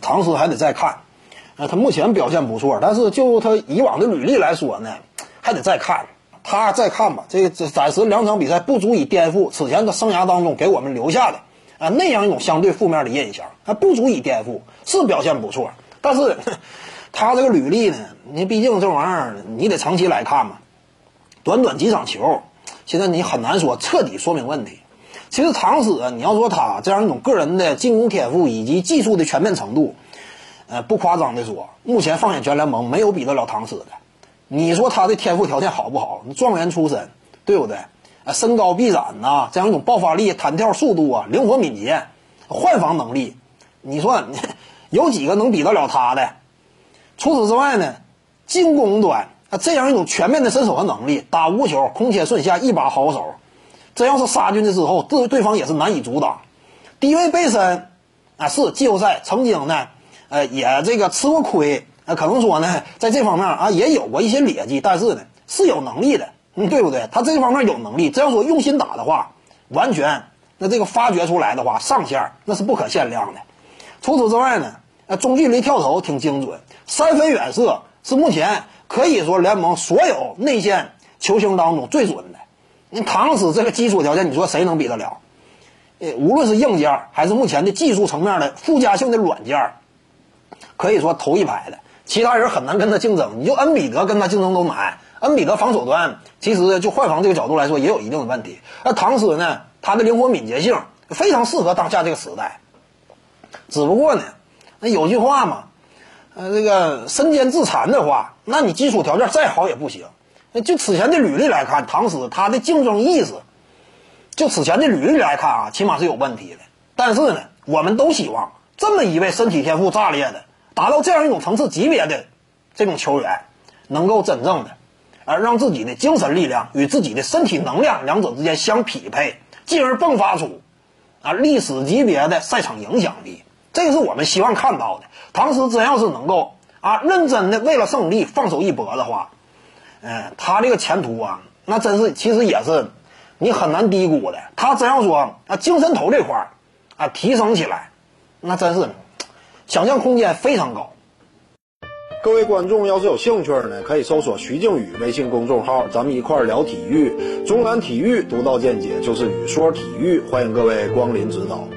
唐斯还得再看。呃，他目前表现不错，但是就他以往的履历来说呢，还得再看。他再看吧，这这暂时两场比赛不足以颠覆此前的生涯当中给我们留下的啊那样一种相对负面的印象，还不足以颠覆，是表现不错，但是他这个履历呢，你毕竟这玩意儿你得长期来看嘛，短短几场球，现在你很难说彻底说明问题。其实唐斯，你要说他这样一种个人的进攻天赋以及技术的全面程度，呃，不夸张的说，目前放眼全联盟没有比得了唐斯的。你说他的天赋条件好不好？状元出身，对不对？啊，身高臂展呐，这样一种爆发力、弹跳速度啊，灵活敏捷，换防能力，你说有几个能比得了他的？除此之外呢，进攻端啊，这样一种全面的身手和能力，打无球空切顺下一把好手，真要是杀进去之后，对对方也是难以阻挡。低位背身啊，是季后赛曾经呢，呃，也这个吃过亏。那可能说呢，在这方面啊也有过一些劣迹，但是呢是有能力的，嗯，对不对？他这方面有能力，只要说用心打的话，完全那这个发掘出来的话，上限那是不可限量的。除此之外呢，呃，中距离跳投挺精准，三分远射是目前可以说联盟所有内线球星当中最准的。你唐斯这个基础条件，你说谁能比得了？呃，无论是硬件还是目前的技术层面的附加性的软件，可以说头一排的。其他人很难跟他竞争，你就恩比德跟他竞争都难。恩比德防守端其实就换防这个角度来说也有一定的问题。那唐斯呢，他的灵活敏捷性非常适合当下这个时代。只不过呢，那有句话嘛，呃，这个身兼自残的话，那你基础条件再好也不行。就此前的履历来看，唐斯他的竞争意识，就此前的履历来看啊，起码是有问题的。但是呢，我们都希望这么一位身体天赋炸裂的。达到这样一种层次级别的这种球员，能够真正的，而让自己的精神力量与自己的身体能量两者之间相匹配，进而迸发出啊历史级别的赛场影响力。这个是我们希望看到的。唐斯真要是能够啊认真的为了胜利放手一搏的话，嗯，他这个前途啊，那真是其实也是你很难低估的。他真要说啊精神头这块儿啊提升起来，那真是。想象空间非常高。各位观众要是有兴趣呢，可以搜索徐静宇微信公众号，咱们一块儿聊体育。中南体育独到见解就是语说体育，欢迎各位光临指导。